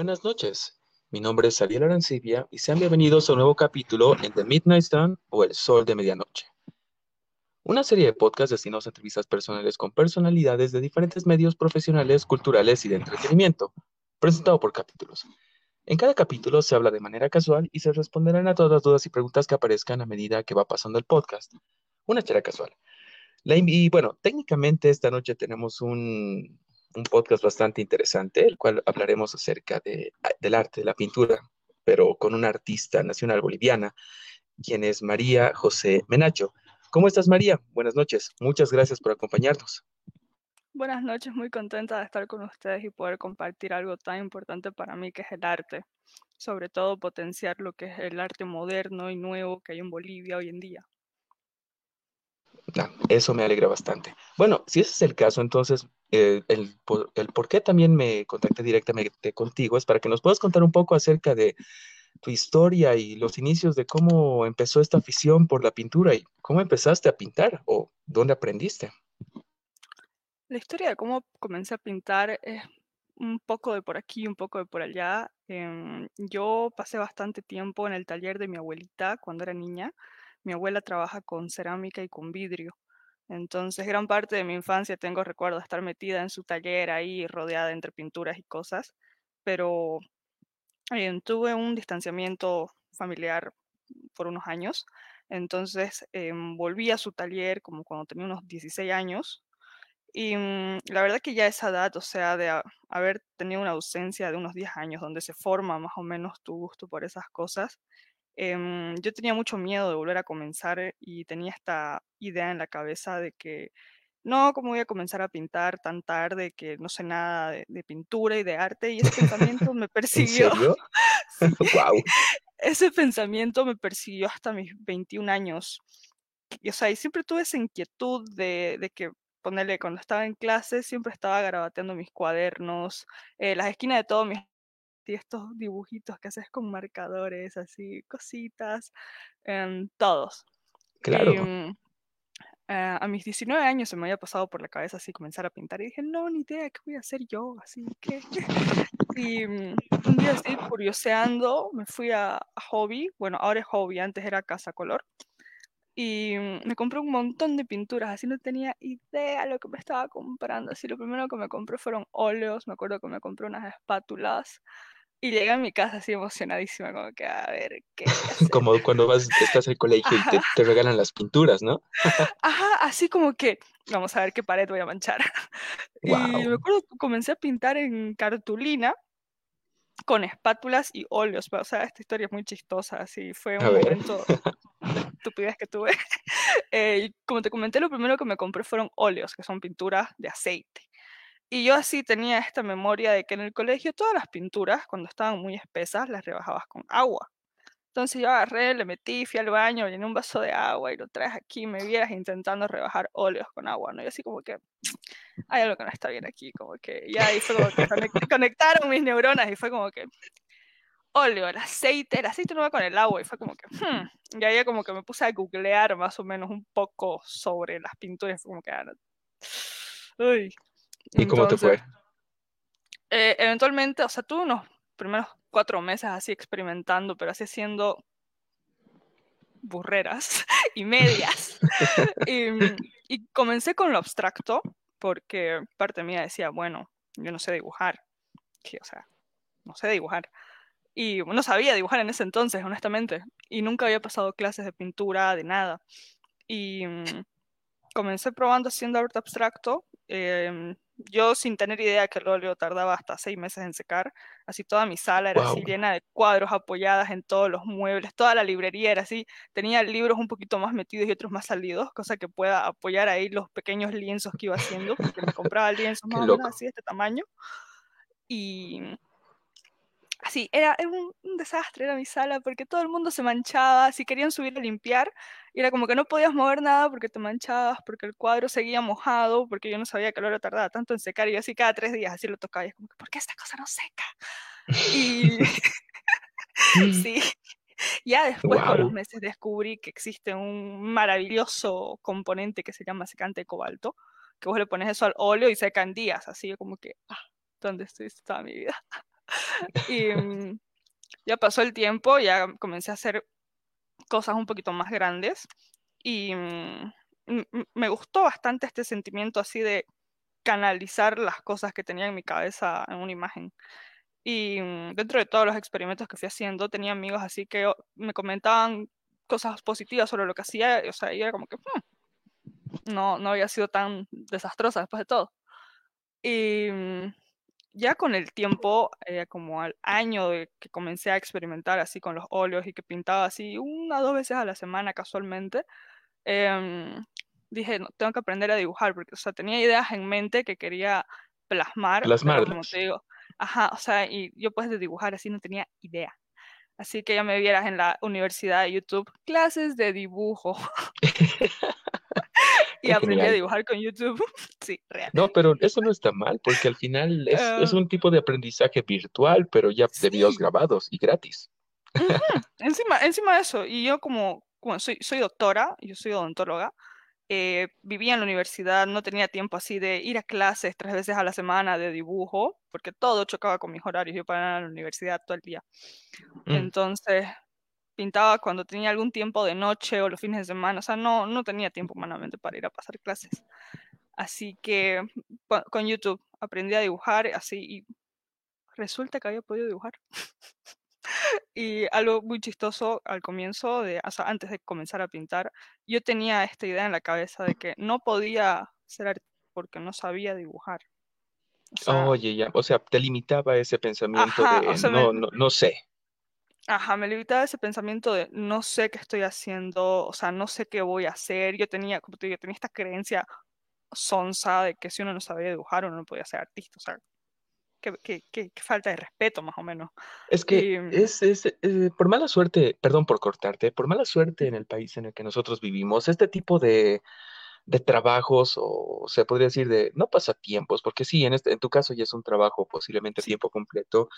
Buenas noches. Mi nombre es Ariel Arancibia y sean bienvenidos a un nuevo capítulo en The Midnight Sun o El Sol de Medianoche. Una serie de podcasts destinados a entrevistas personales con personalidades de diferentes medios profesionales, culturales y de entretenimiento, presentado por capítulos. En cada capítulo se habla de manera casual y se responderán a todas las dudas y preguntas que aparezcan a medida que va pasando el podcast. Una charla casual. y bueno, técnicamente esta noche tenemos un, un podcast bastante interesante, el cual hablaremos acerca de, del arte, de la pintura, pero con una artista nacional boliviana, quien es María José Menacho. ¿Cómo estás, María? Buenas noches. Muchas gracias por acompañarnos. Buenas noches, muy contenta de estar con ustedes y poder compartir algo tan importante para mí que es el arte, sobre todo potenciar lo que es el arte moderno y nuevo que hay en Bolivia hoy en día. Ah, eso me alegra bastante. Bueno, si ese es el caso, entonces eh, el, el, por qué también me contacté directamente contigo es para que nos puedas contar un poco acerca de tu historia y los inicios de cómo empezó esta afición por la pintura y cómo empezaste a pintar o dónde aprendiste. La historia de cómo comencé a pintar es un poco de por aquí, un poco de por allá. Em, yo pasé bastante tiempo en el taller de mi abuelita cuando era niña mi abuela trabaja con cerámica y con vidrio. Entonces, gran parte de mi infancia tengo recuerdo de estar metida en su taller ahí, rodeada entre pinturas y cosas, pero eh, tuve un distanciamiento familiar por unos años. Entonces, em, volví a su taller como cuando tenía unos 16 años. Y mm, la verdad que ya esa edad, o sea, de haber tenido una ausencia de unos 10 años, donde se forma más o menos tu gusto por esas cosas, Em, yo tenía mucho miedo de volver a comenzar eh, y tenía esta idea en la cabeza de que no, ¿cómo voy a comenzar a pintar tan tarde que no sé nada de, pintura y de arte? Y ese pensamiento me persiguió. ¿En serio? wow. Ese pensamiento me persiguió hasta mis 21 años. Y, o sea, y siempre tuve esa inquietud de, de que ponerle, cuando estaba en clase, siempre estaba garabateando mis cuadernos, eh, las esquinas de todos mis y estos dibujitos que haces con marcadores, así, cositas, em, todos. Claro. Mm, eh, a mis 19 años se me había pasado por la cabeza así comenzar a pintar y dije, no, ni idea, ¿qué voy a hacer yo? Así que... y mm, un día así, curioseando, me fui a, a, Hobby, bueno, ahora es Hobby, antes era Casa Color, y mm, me compré un montón de pinturas, así no tenía idea lo que me estaba comprando, así lo primero que me compré fueron óleos, me acuerdo que me compré unas espátulas, y llegué a mi casa así emocionadísima, como que a ver qué. como cuando vas, estás al colegio y te, regalan las pinturas, ¿no? Ajá, así como que vamos a ver qué pared voy a manchar. Y me acuerdo que comencé a pintar en cartulina con espátulas y óleos. O sea, esta historia es muy chistosa, así fue un momento estupidez que tuve. Eh, como te comenté, lo primero que me compré fueron óleos, que son pinturas de aceite. Y yo así tenía esta memoria de que en el colegio todas las pinturas, cuando estaban muy espesas, las rebajabas con agua. Entonces yo agarré, le metí, fui al baño, llené un vaso de agua y lo traes aquí, me vieras intentando rebajar óleos con agua, ¿no? Y así como que hay algo que no está bien aquí, como que ya hizo como que conectaron mis neuronas y fue como que óleo, el aceite, el aceite no va con el agua y fue como que, hmm. y ahí como que me puse a googlear más o menos un poco sobre las pinturas, fue como que, ah, uy, ¿Y cómo te fue? Eh, eventualmente, o sea, tuve unos primeros cuatro meses así experimentando, pero así haciendo burreras y medias. y, comencé con lo abstracto, porque parte mía decía, bueno, yo no sé dibujar. o sea, no sé dibujar. Y no sabía dibujar en ese entonces, honestamente. Y nunca había pasado clases de pintura, de nada. Y mm, comencé probando haciendo arte abstracto. Eh, yo sin tener idea que el óleo tardaba hasta seis meses en secar, así toda mi sala era así llena de cuadros apoyadas en todos los muebles, toda la librería era así, tenía libros un poquito más metidos y otros más salidos, cosa que pueda apoyar ahí los pequeños lienzos que iba haciendo, porque me compraba lienzos más o menos así de este tamaño. Y así, era, un, desastre, era mi sala, porque todo el mundo se manchaba, si querían subir a limpiar, y era como que no podías mover nada porque te manchabas, porque el cuadro seguía mojado, porque yo no sabía que óleo tardaba tanto en secar, y yo así cada tres días así lo tocaba, y es como que, ¿por qué esta cosa no seca? Y sí, ya después con los meses descubrí que existe un maravilloso componente que se llama secante de cobalto, que vos le pones eso al óleo y seca en días, así como que, ah, ¿dónde estoy toda mi vida? y mm, ya pasó el tiempo, ya comencé a hacer cosas un poquito más grandes y mm, me gustó bastante este sentimiento así de canalizar las cosas que tenía en mi cabeza en una imagen. Y mm, dentro de todos los experimentos que fui haciendo, tenía amigos así que me comentaban cosas positivas sobre lo que hacía, o sea, y era como que hmm, no, no había sido tan desastrosa después de todo. Y ya con el tiempo, eh, como al año de que comencé a experimentar así con los óleos y que pintaba así una o dos veces a la semana casualmente, em, dije, no, tengo que aprender a dibujar, porque, o sea, tenía ideas en mente que quería plasmar, pero como te digo, ajá, o sea, y yo pues de dibujar así no tenía idea. Así que ya me vieras en la universidad de YouTube, clases de dibujo. y aprendí a dibujar con YouTube. sí, real. No, pero eso no está mal, porque al final es, es ah. un tipo de aprendizaje virtual, pero ya de videos grabados y gratis. encima, encima de eso, y yo como, como soy, soy doctora, yo soy odontóloga, eh, vivía en la universidad, no tenía tiempo así de ir a clases tres veces a la semana de dibujo, porque todo chocaba con mis horarios, yo para la universidad todo el día. Mm. Entonces, pintaba cuando tenía algún tiempo de noche o los fines de semana, o sea, no, no tenía tiempo humanamente para ir a pasar clases. Así que con YouTube aprendí a dibujar así y resulta que había podido dibujar. Y algo muy chistoso al comienzo, de, o sea, antes de comenzar a pintar, yo tenía esta idea en la cabeza de que no podía ser artista porque no sabía dibujar. Oye, ya, o sea, te limitaba ese pensamiento de no, no, no sé. Ajá, me limitaba ese pensamiento de no sé qué estoy haciendo, o sea, no sé qué voy a hacer. Yo tenía, como te digo, tenía esta creencia sonsa de que si uno no sabía dibujar, uno no podía ser artista. O sea, qué, falta de respeto, más o menos. Es que mm, es, eh, por mala suerte, perdón por cortarte, por mala suerte en el país en el que nosotros vivimos, este tipo de, trabajos, o se podría decir de, no pasatiempos, porque sí, en, este, en tu caso ya es un trabajo posiblemente a tiempo completo,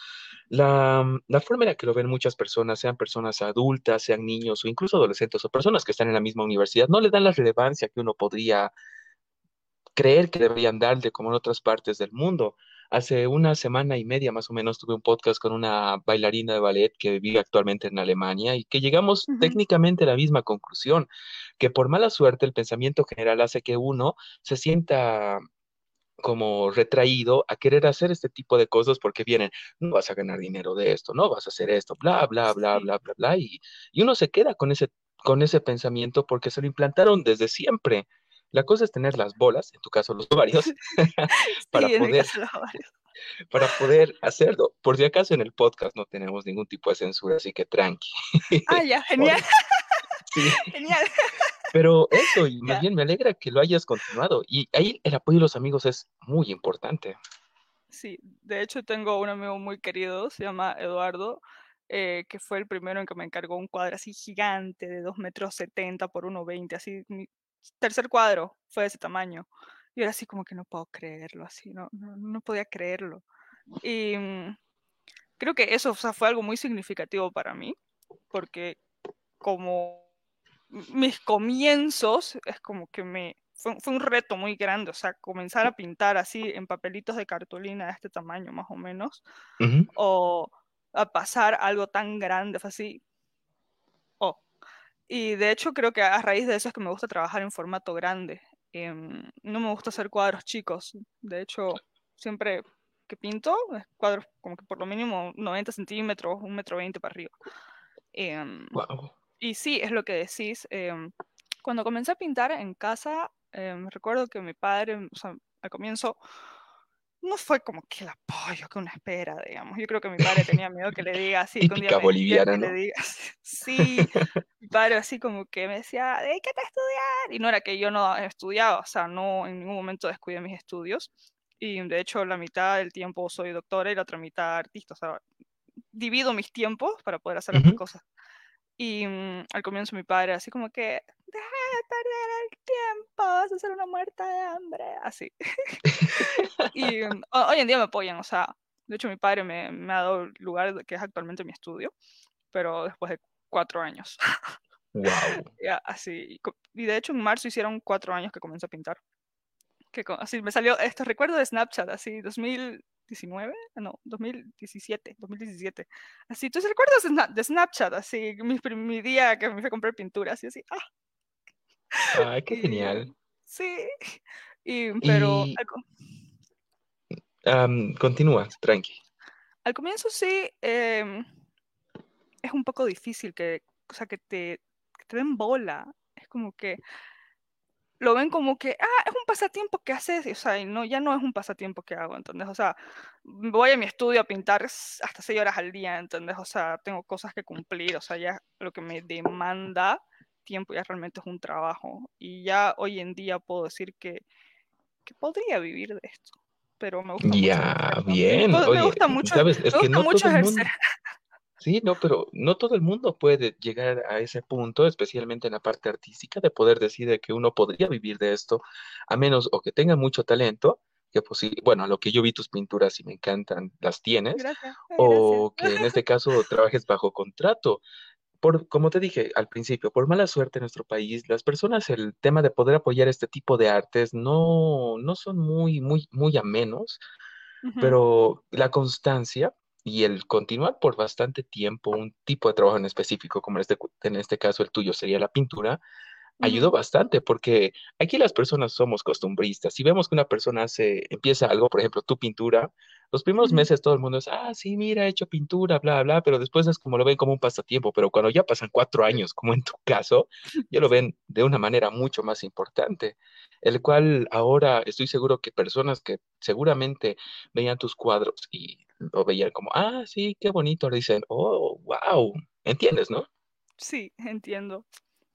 la, mm, la, forma en la que lo ven muchas personas, sean personas adultas, sean niños o incluso adolescentes o personas que están en la misma universidad, no le dan la relevancia que uno podría creer que deberían darle como en otras partes del mundo. Hace una semana y media más o menos tuve un podcast con una bailarina de ballet que vive actualmente en Alemania y que llegamos técnicamente a la misma conclusión, que por mala suerte el pensamiento general hace que uno se sienta como retraído a querer hacer este tipo de cosas porque vienen, no vas a ganar dinero de esto, no vas a hacer esto, bla, bla, bla, bla, bla, bla, y, y uno se queda con ese, con ese pensamiento porque se lo implantaron desde siempre. La cosa es tener las bolas, en tu caso los ovarios, para, poder, para poder hacerlo. Por si acaso en el podcast no tenemos ningún tipo de censura, así que tranqui. Ah, ya, genial. sí. Genial. Pero eso, y más bien me alegra que lo hayas continuado. Y ahí el apoyo de los amigos es muy importante. Sí, de hecho tengo un amigo muy querido, se llama Eduardo, eh, que fue el primero en que me encargó un cuadro así gigante de 2 metros 70 por 1,20, así tercer cuadro fue de ese tamaño. Y era así como que no puedo creerlo, así, no, no, podía creerlo. Y mm, creo que eso fue algo muy significativo para mí, porque como mis comienzos es como que me fue, un reto muy grande, o sea, comenzar a pintar así en papelitos de cartulina de este tamaño más o menos, o a pasar algo tan grande, fue así, y de hecho creo que a raíz de eso es que me gusta trabajar en formato grande. Em, no me gusta hacer cuadros chicos. De hecho, siempre que pinto, es cuadros como que por lo mínimo 90 centímetros, un metro veinte para arriba. wow. Em, y sí, es lo que decís. Em, cuando comencé a pintar en casa, recuerdo que mi padre, o sea, al comienzo, no fue como que el apoyo que uno espera, digamos. Yo creo que mi padre tenía miedo que le diga así. que un día boliviana, ¿no? le diga, sí, mi padre así como que me decía, dedícate a estudiar. Y no era que yo no estudiaba, o sea, no en ningún momento descuidé mis estudios. Y de hecho la mitad del tiempo soy doctora y la otra mitad artista. O sea, divido mis tiempos para poder hacer las cosas. Y mm, al comienzo mi padre así como que, deja de perder el tiempo, vas a ser una muerta de hambre, así. y mm, hoy en día me apoyan, o sea, de hecho mi padre me, me, ha dado el lugar que es actualmente mi estudio, pero después de cuatro años. Wow. así, y de hecho en marzo hicieron cuatro años que comencé a pintar. Que así me salió esto, recuerdo de Snapchat, así, 2000 2019, no, 2017, 2017. Así, ¿tú recuerdas de, Sna- de Snapchat? Así, mi, mi día que me fui a comprar pinturas y así, ah, Ay, qué y genial. sí. Y, pero Y al, am, continúa, tranqui. al comienzo sí, em, es un poco difícil que, o sea, que te, que te den bola. Es como que lo ven como que, ah, es un pasatiempo que haces, o sea, y no, ya no es un pasatiempo que hago, ¿entendés? O sea, voy a mi estudio a pintar hasta seis horas al día, ¿entendés? O sea, tengo cosas que cumplir, o sea, ya lo que me demanda tiempo ya realmente es un trabajo. Y ya hoy en día puedo decir que, que podría vivir de esto, pero me gusta mucho Ya. Me, bien. me Oye, gusta mucho, sabes, es me que no mucho ejercer. Sí, no, pero no todo el mundo puede llegar a ese punto, especialmente en la parte artística, de poder decir de que uno podría vivir de esto, a menos o que tenga mucho talento, que pues sí, bueno, a lo que yo vi tus pinturas y me encantan, las tienes, Gracias, ay, gracias. o que en este caso trabajes bajo contrato. Por, como te dije al principio, por mala suerte en nuestro país, las personas, el tema de poder apoyar este tipo de artes no, no son muy, muy, muy amenos, Ujú, pero la constancia y el continuar por bastante tiempo un tipo de trabajo en específico, como en este, en este caso el tuyo sería la pintura, ayudó bastante porque aquí las personas somos costumbristas. Si vemos que una persona hace, empieza algo, por ejemplo, tu pintura, los primeros meses todo el mundo es, ah, sí, mira, he hecho pintura, bla, bla, pero después es como lo ven como un pasatiempo, pero cuando ya pasan cuatro años, como en tu caso, ya lo ven de una manera mucho más importante, el cual ahora estoy seguro que personas que seguramente veían tus cuadros y lo veían como, ah, sí, qué bonito, ahora dicen, oh, wow, ¿entiendes, no? Sí, entiendo.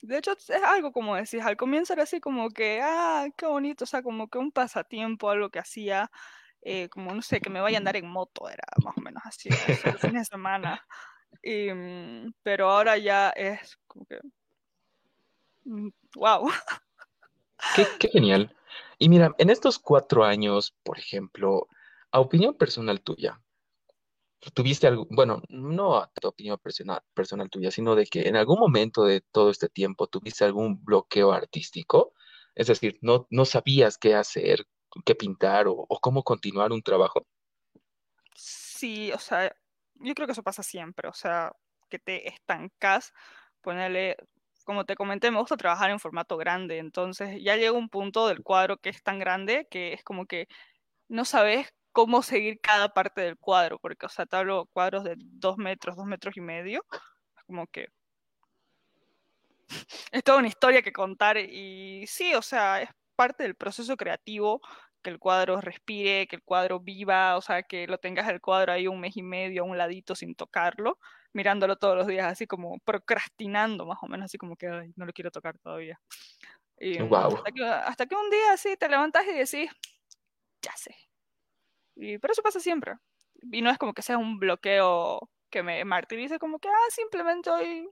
De hecho, es algo como decís, al comienzo era así como que, ah, qué bonito, o sea, como que un pasatiempo, algo que hacía, eh, como no sé, que me vaya a andar en moto, era más o menos así, los fines de semana. Y, mm, pero ahora ya es como que, wow. Qué, qué genial. Y mira, en estos cuatro años, por ejemplo, a opinión personal tuya, ¿tuviste algo, bueno, no a tu opinión personal, personal tuya, sino de que en algún momento de todo este tiempo tuviste algún bloqueo artístico? Es decir, no, no sabías qué hacer, qué pintar o, o cómo continuar un trabajo. Sí, o sea, yo creo que eso pasa siempre, o sea, que te estancas, ponerle, como te comenté, me gusta trabajar en formato grande, entonces ya llega un punto del cuadro que es tan grande que es como que no sabes cómo seguir cada parte del cuadro, porque, o sea, te hablo cuadros de dos metros, dos metros y medio, es como que es toda una historia que contar y sí, o sea, es parte del proceso creativo que el cuadro respire, que el cuadro viva, o sea, que lo tengas el cuadro ahí un mes y medio a un ladito sin tocarlo, mirándolo todos los días así como procrastinando más o menos, así como que "Ay, no lo quiero tocar todavía. Y Wow. hasta que, hasta que un día así te levantas y decís, ya sé. Y, pero eso pasa siempre. Y no es como que sea un bloqueo que me martirice, como que, ah, simplemente hoy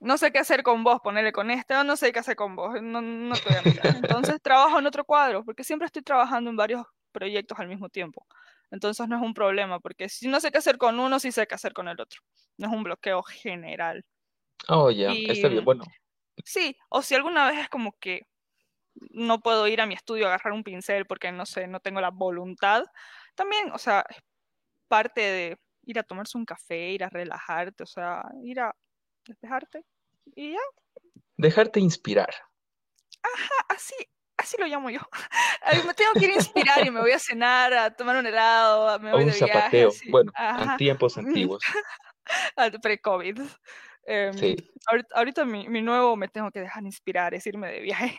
no sé qué hacer con vos, ponerle con este, o no sé qué hacer con vos, no, no te voy a mentir. Entonces trabajo en otro cuadro, porque siempre estoy trabajando en varios proyectos al mismo tiempo. Entonces no es un problema, porque si no sé qué hacer con uno, sí sé qué hacer con el otro. No es un bloqueo general. Oh, ya, Y está bien. Bueno, sí, o si alguna vez es como que no puedo ir a mi estudio a agarrar un pincel porque no sé, no tengo la voluntad, también, o sea, es parte de ir a tomarse un café, ir a relajarte, o sea, ir a despejarte. Y ya, dejarte inspirar así, así lo llamo yo. Me tengo que ir a inspirar y me voy a cenar, a tomar un helado, me o voy un de viaje, zapateo. así. Bueno, en Ajá. tiempos antiguos. Pre-COVID. Em, Sí. ahorita ahorita mi, mi nuevo me tengo que dejar inspirar, es irme de viaje.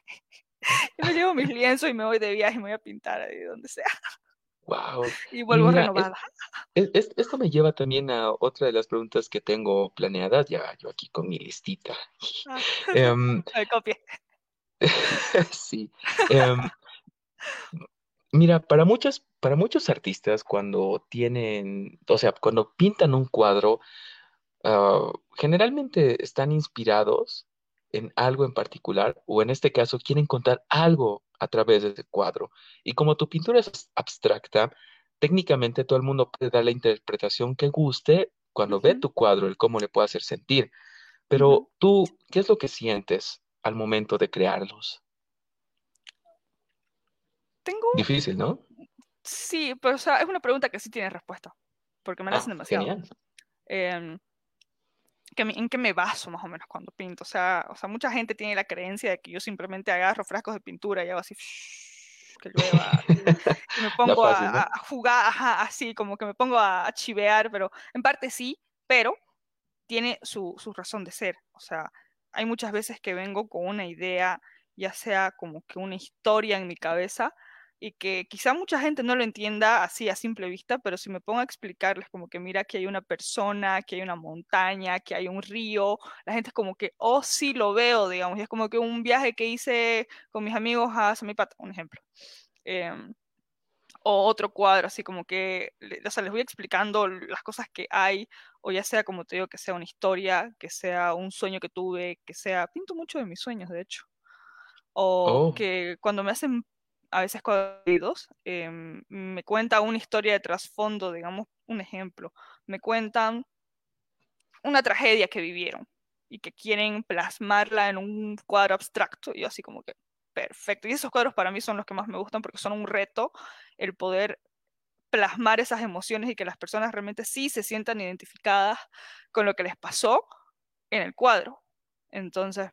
Y me llevo mis lienzos y me voy de viaje y me voy a pintar ahí donde sea. Wow. Y vuelvo mira, renovada. es- es- esto me lleva también a otra de las preguntas que tengo planeadas, ya yo aquí con mi listita. Ah, Em, me copie. sí. Em, mira, para muchas, para muchos artistas, cuando tienen, o sea, cuando pintan un cuadro, ah, generalmente están inspirados en algo en particular, o en este caso quieren contar algo a través de ese cuadro. Y como tu pintura es abstracta, técnicamente todo el mundo puede dar la interpretación que guste cuando ve Ujú, tu cuadro, el cómo le puede hacer sentir. Pero tú, ¿qué es lo que sientes al momento de crearlos? Tengo, Difícil, ¿no? Sí, pero o sea, es una pregunta que sí tiene respuesta, porque me la Ah, hacen demasiado. genial. Em, que me- ¿En qué me baso más o menos cuando pinto? O sea, o sea, mucha gente tiene la creencia de que yo simplemente agarro frascos de pintura y hago así, que llueva, y me pongo a, jugar, ajá, así, como que me pongo a, a chivear, pero en parte sí, pero tiene su, su razón de ser. O sea, hay muchas veces que vengo con una idea, ya sea como que una historia en mi cabeza, y que quizá mucha gente no lo entienda así a simple vista, pero si me pongo a explicarles como que mira que hay una persona, que hay una montaña, que hay un río, la gente es como que, oh, sí lo veo, digamos, y es como que un viaje que hice con mis amigos a Samipata, un ejemplo. Em, o otro cuadro, así como que, o sea, les voy explicando las cosas que hay, o ya sea, como te digo, que sea una historia, que sea un sueño que tuve, que sea, pinto mucho de mis sueños, de hecho, o Oh, que cuando me hacen a veces cuadritos, em, me cuenta una historia de trasfondo, digamos, un ejemplo, me cuentan una tragedia que vivieron y que quieren plasmarla en un cuadro abstracto, y yo así como que, perfecto, y esos cuadros para mí son los que más me gustan porque son un reto el poder plasmar esas emociones y que las personas realmente sí se sientan identificadas con lo que les pasó en el cuadro. Entonces,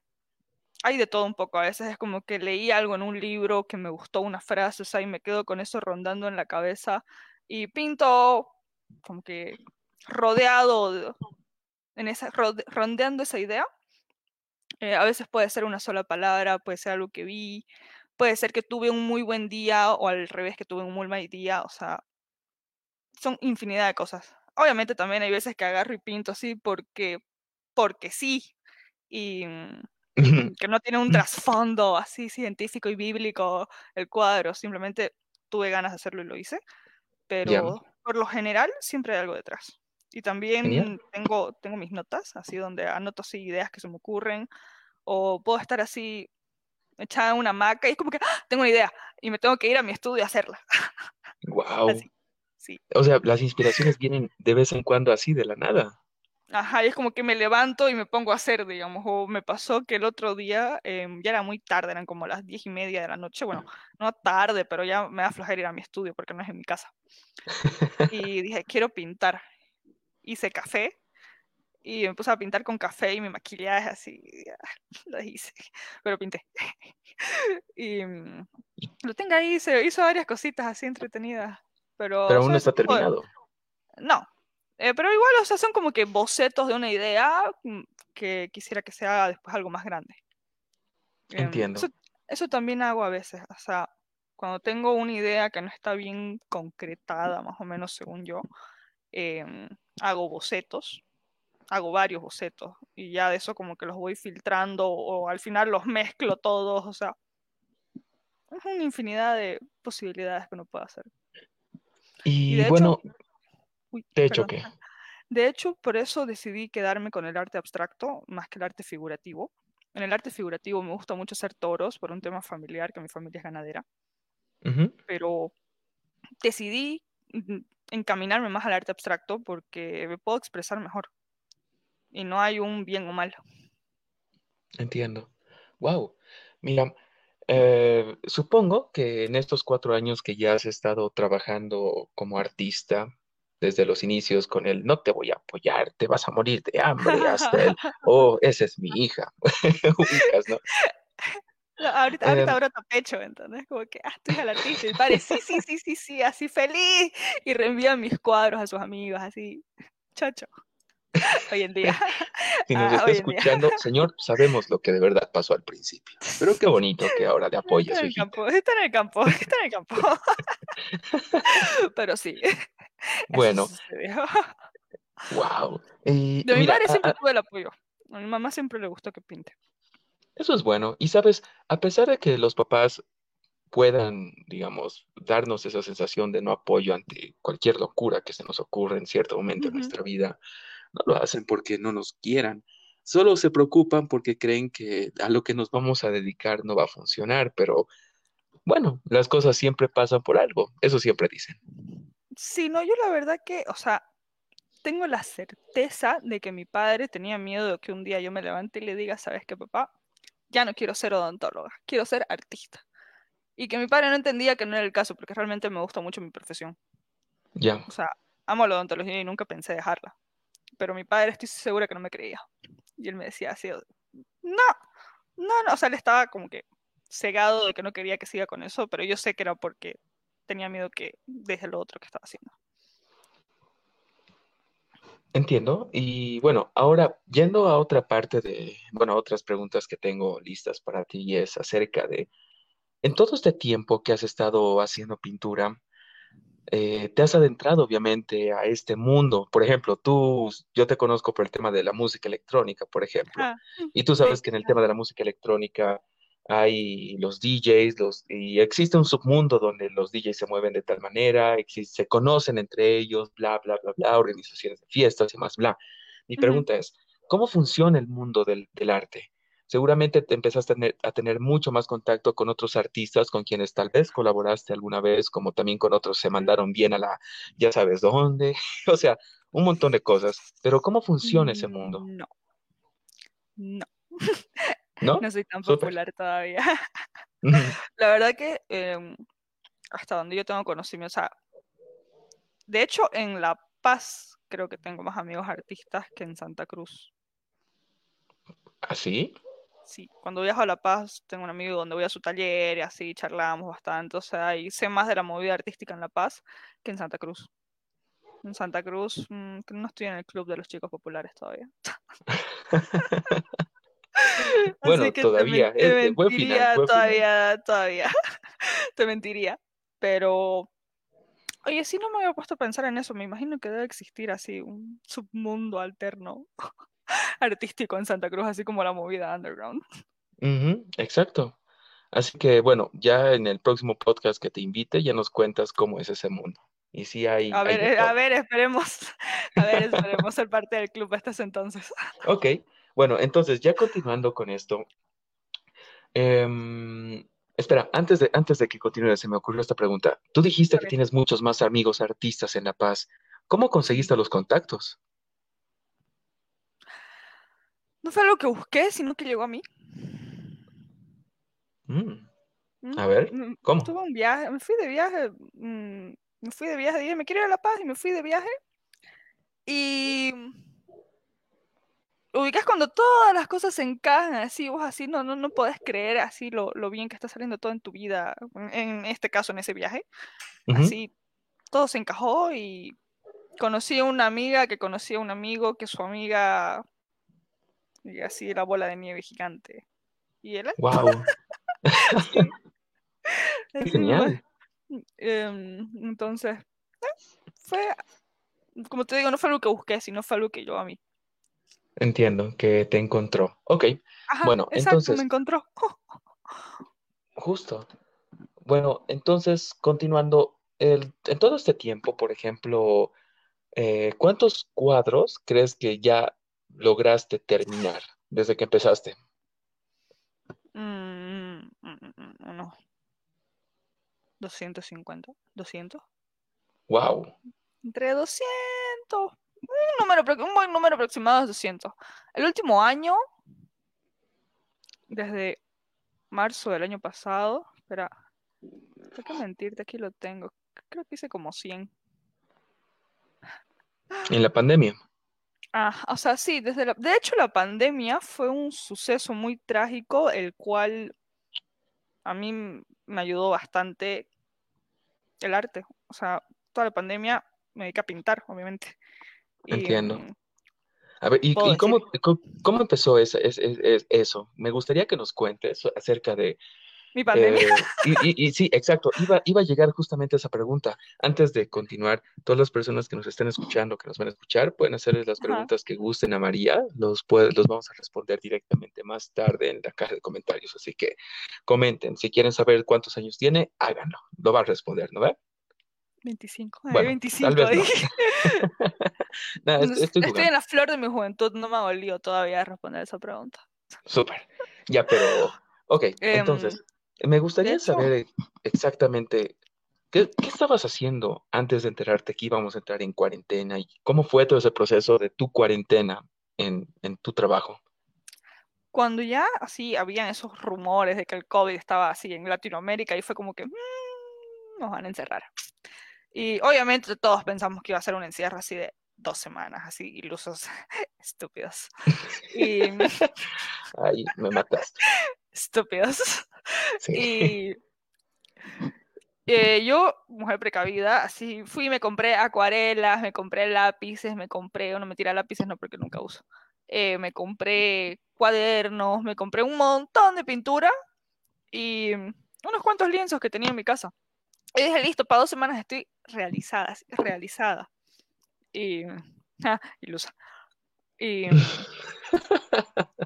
hay de todo un poco. A veces es como que leí algo en un libro que me gustó una frase, o sea, y me quedo con eso rondando en la cabeza y pinto como que rodeado, de- en esa, rondeando esa idea. Eh, a veces puede ser una sola palabra, puede ser algo que vi, puede ser que tuve un muy buen día o al revés que tuve un muy mal día, o sea, son infinidad de cosas. Obviamente también hay veces que agarro y pinto así porque, porque sí, y mm, que no tiene un trasfondo así científico y bíblico el cuadro, simplemente tuve ganas de hacerlo y lo hice, pero por lo general siempre hay algo detrás. Y genial. también tengo, tengo mis notas, así donde anoto así ideas que se me ocurren, o puedo estar así echada en una hamaca y es como que ¡ah! tengo una idea y me tengo que ir a mi estudio a hacerla. Wow. Así, sí. O sea, las inspiraciones vienen de vez en cuando así de la nada. Ajá, y es como que me levanto y me pongo a hacer, digamos, o me pasó que el otro día em, ya era muy tarde, eran como las diez y media de la noche, bueno, no tarde, pero ya me da flojera ir a mi estudio porque no es en mi casa. Y dije, quiero pintar. Hice café y me puse a pintar con café y mi maquillaje así, ya, lo hice, pero pinté. Y mm, lo tengo ahí, se hizo varias cositas así entretenidas, pero Pero aún no está terminado. No, eh, pero igual, o sea, son como que bocetos de una idea mm, que quisiera que sea después algo más grande. Em, Entiendo. Eso, eso también hago a veces, o sea, cuando tengo una idea que no está bien concretada, más o menos según yo, em, hago bocetos, hago varios bocetos y ya de eso como que los voy filtrando o al final los mezclo todos, o sea, es una infinidad de posibilidades que uno puede hacer. Y Y de hecho, bueno, uy, ¿de hecho qué? De hecho, por eso decidí quedarme con el arte abstracto más que el arte figurativo. En el arte figurativo me gusta mucho hacer toros por un tema familiar, que mi familia es ganadera, pero decidí encaminarme más al arte abstracto porque me puedo expresar mejor y no hay un bien o mal. Entiendo. Wow. Mira, eh, supongo que en estos cuatro años que ya has estado trabajando como artista, desde los inicios con el no te voy a apoyar, te vas a morir de hambre, hasta el oh, esa es mi hija. Ubicas, ¿no? No, ahorita, ahorita Em, broto pecho, ¿entendés? Como que, ah, tú eres el artista. Y padre, sí, sí, sí, sí, sí, así feliz. Y reenvía mis cuadros a sus amigos, así, chocho. Hoy en día. si nos Ah, está en día. escuchando, señor, sabemos lo que de verdad pasó al principio. Pero qué bonito que ahora le apoye a Está en el campo, está en el campo, está en el campo. Pero sí, Bueno, wow. De mi mira, madre a- siempre a- tuve el apoyo. A mi mamá siempre le gustó que pinte. eso es bueno. Y sabes, a pesar de que los papás puedan, digamos, darnos esa sensación de no apoyo ante cualquier locura que se nos ocurra en cierto momento en nuestra vida, no lo hacen porque no nos quieran. Solo se preocupan porque creen que a lo que nos vamos a dedicar no va a funcionar, pero bueno, las cosas siempre pasan por algo, eso siempre dicen. Sí, no, yo la verdad que, o sea, tengo la certeza de que mi padre tenía miedo de que un día yo me levante y le diga, ¿sabes qué, papá? Ya no quiero ser odontóloga, quiero ser artista. Y que mi padre no entendía que no era el caso, porque realmente me gusta mucho mi profesión. Ya. O sea, amo la odontología y nunca pensé dejarla. Pero mi padre estoy segura que no me creía. Y él me decía así, no, no, no, o sea, él estaba como que cegado de que no quería que siga con eso, pero yo sé que era porque tenía miedo que deje lo otro que estaba haciendo. Entiendo. Y bueno, ahora yendo a otra parte de, bueno, otras preguntas que tengo listas para ti y es acerca de, en todo este tiempo que has estado haciendo pintura, eh, te has adentrado obviamente a este mundo. Por ejemplo, tú, yo te conozco por el tema de la música electrónica, por ejemplo, Ah, y tú sabes que en el tema de la música electrónica hay los DJs, los, y existe un submundo donde los DJs se mueven de tal manera, existe- se conocen entre ellos, bla, bla, bla, bla, organizaciones de fiestas y más, bla. Mi pregunta es, ¿cómo funciona el mundo del, del arte? Seguramente te empezaste a tener, a tener mucho más contacto con otros artistas con quienes tal vez colaboraste alguna vez, como también con otros se mandaron bien a la, ya sabes dónde, o sea, un montón de cosas. Pero ¿cómo funciona ese mundo? Mm, No, no, ¿No? no soy tan popular todavía. La verdad que em, hasta donde yo tengo conocimiento, o sea, de hecho en La Paz creo que tengo más amigos artistas que en Santa Cruz. ¿Así? Sí, cuando viajo a La Paz tengo un amigo donde voy a su taller y así charlamos bastante, o sea, y sé más de la movida artística en La Paz que en Santa Cruz. En Santa Cruz mm, no estoy en el club de los chicos populares todavía. Así Bueno, que te, todavía, men- te es, buen final, mentiría buen final. todavía, todavía. Te mentiría. Pero, oye, sí no me había puesto a pensar en eso. Me imagino que debe existir así un submundo alterno artístico en Santa Cruz, así como la movida underground. Ujú, exacto. Así que bueno, ya en el próximo podcast que te invite, ya nos cuentas cómo es ese mundo. Y sí hay, A hay ver, de eh, a ver, esperemos. A ver, esperemos ser parte del club hasta ese entonces. Ok, bueno, entonces ya continuando con esto, em, espera, antes de, antes de que continúe, se me ocurrió esta pregunta. Tú dijiste que tienes muchos más amigos artistas en La Paz. ¿Cómo conseguiste los contactos? No fue algo que busqué, sino que llegó a mí. Mm, Mm, a ver, mm, ¿cómo? Tuve un viaje, me fui de viaje, mm, me fui de viaje, dije, me quiero ir a La Paz y me fui de viaje. Y ubicas cuando todas las cosas se encajan así, vos así no, no, no podés creer así lo, lo bien que está saliendo todo en tu vida, en, en este caso en ese viaje. Así todo se encajó y conocí a una amiga que conocía a un amigo que su amiga, y así la bola de nieve gigante. Y él, Wow, sí, así genial. Em, entonces, fue, como te digo, no fue algo que busqué, sino fue algo que yo a mí. Entiendo que te encontró. Ok, Ajá, bueno, exacto, me entonces, encontró. justo. Bueno, entonces, continuando, el- en todo este tiempo, por ejemplo, eh, ¿cuántos cuadros crees que ya lograste terminar desde que empezaste? Mm, unos 250, 200. Wow. Entre 200. Un, número, un buen número aproximado es 200. El último año, desde marzo del año pasado, espera, ¿por qué mentirte? Aquí lo tengo. Creo que hice como 100. En la pandemia. Ah, o sea, sí, desde la, de hecho la pandemia fue un suceso muy trágico, el cual a mí me ayudó bastante el arte. O sea, toda la pandemia me dediqué a pintar, obviamente. Y Entiendo. mm, A ver, ¿y, cómo, cómo empezó ese- ese- eso? Me gustaría que nos cuentes acerca de mi pandemia. Eh, y, y- sí, exacto, iba, iba a llegar justamente a esa pregunta. Antes de continuar, todas las personas que nos estén escuchando, que nos van a escuchar, pueden hacerles las Ajá. preguntas que gusten a María. Los, puede- los vamos a responder directamente más tarde en la caja de comentarios. Así que comenten. Si quieren saber cuántos años tiene, háganlo. Lo va a responder, ¿no ve? 25, ay, Bueno, tal 25 vez no. estoy Estoy en la flor de mi juventud, no me ha dolido todavía responder esa pregunta. Súper. Ya, pero, ok, Em, entonces, me gustaría hecho, saber exactamente ¿Qué, qué estabas haciendo antes de enterarte que íbamos a entrar en cuarentena y cómo fue todo ese proceso de tu cuarentena en, en tu trabajo? cuando ya así habían esos rumores de que el COVID estaba así en Latinoamérica y fue como que "Mm, nos van a encerrar. Y obviamente todos pensamos que iba a ser un encierro así de dos semanas, así ilusos, estúpidos. Y Ay, me mataste. estúpidos. Sí. Y eh, yo, mujer precavida, así fui me compré acuarelas, me compré lápices, me compré, no me tira lápices, no porque nunca uso. Eh, me compré cuadernos, me compré un montón de pintura y unos cuantos lienzos que tenía en mi casa. Y dije, listo, para dos semanas estoy realizada, realizada. Y, ah, ilusa. Y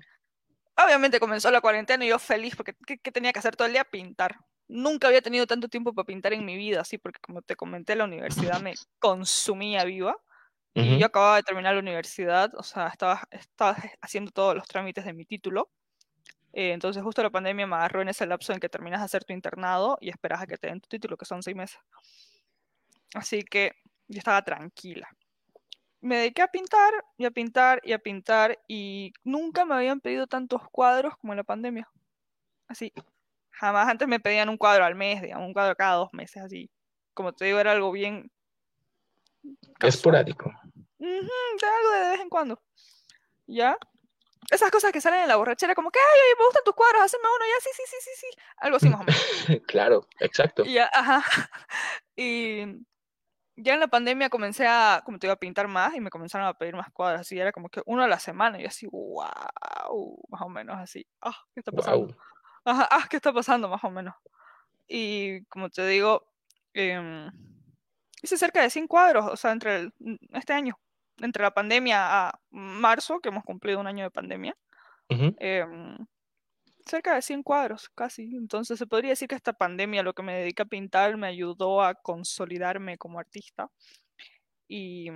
obviamente comenzó la cuarentena y yo feliz porque ¿qué, qué tenía que hacer todo el día? Pintar. Nunca había tenido tanto tiempo para pintar en mi vida, así, porque como te comenté, la universidad me consumía viva. Y Ujú. yo acababa de terminar la universidad, o sea, estaba, estaba haciendo todos los trámites de mi título. Eh, entonces justo la pandemia me agarró en ese lapso en que terminas de hacer tu internado y esperas a que te den tu título, que son seis meses. Así que yo estaba tranquila. Me dediqué a pintar y a pintar y a pintar y nunca me habían pedido tantos cuadros como en la pandemia. Así, jamás antes me pedían un cuadro al mes, digamos, un cuadro cada dos meses, así. Como te digo, era algo bien. Esporádico. Ujú, de algo de vez en cuando. ¿Ya? Esas cosas que salen en la borrachera, como que, ay, oye, me gustan tus cuadros, haceme uno, ya, sí, sí, sí, sí, sí. Algo así más o menos. Claro, exacto. Y ya, ajá. Y ya en la pandemia comencé a, como te iba a pintar más y me comenzaron a pedir más cuadros, así era como que uno a la semana, y yo así, wow, más o menos así, ah, ¿qué está pasando? Wow. Ajá, ah, ¿qué está pasando? Más o menos. Y como te digo, em, hice cerca de 100 cuadros, o sea, entre el- este año, entre la pandemia a marzo, que hemos cumplido un año de pandemia, Ujú. em, cerca de 100 cuadros, casi. Entonces se podría decir que esta pandemia, lo que me dediqué a pintar, me ayudó a consolidarme como artista. Y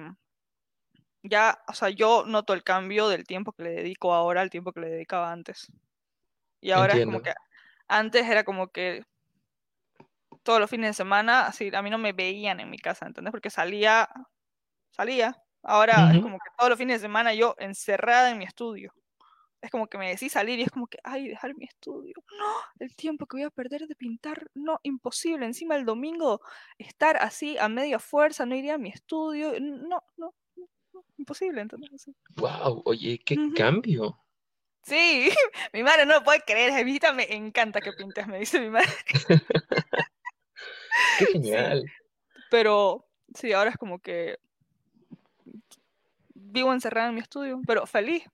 ya, o sea, yo noto el cambio del tiempo que le dedico ahora al tiempo que le dedicaba antes. Y ahora es como Entiendo. que antes era como que todos los fines de semana, así, a mí no me veían en mi casa, ¿entendés? Porque salía, salía. Ahora es como que todos los fines de semana yo encerrada en mi estudio. Es como que me decís salir y es como que, ay, dejar mi estudio. No, el tiempo que voy a perder de pintar, no, imposible. Encima el domingo estar así a media fuerza, no iría a mi estudio. No, no, no, no, imposible, ¿entendés? Así. Wow, oye, qué cambio. Sí, mi madre no lo puede creer, Evita, me encanta que pintes, me dice mi madre. Qué Sí, genial. pero sí, ahora es como que vivo encerrada en mi estudio, pero feliz.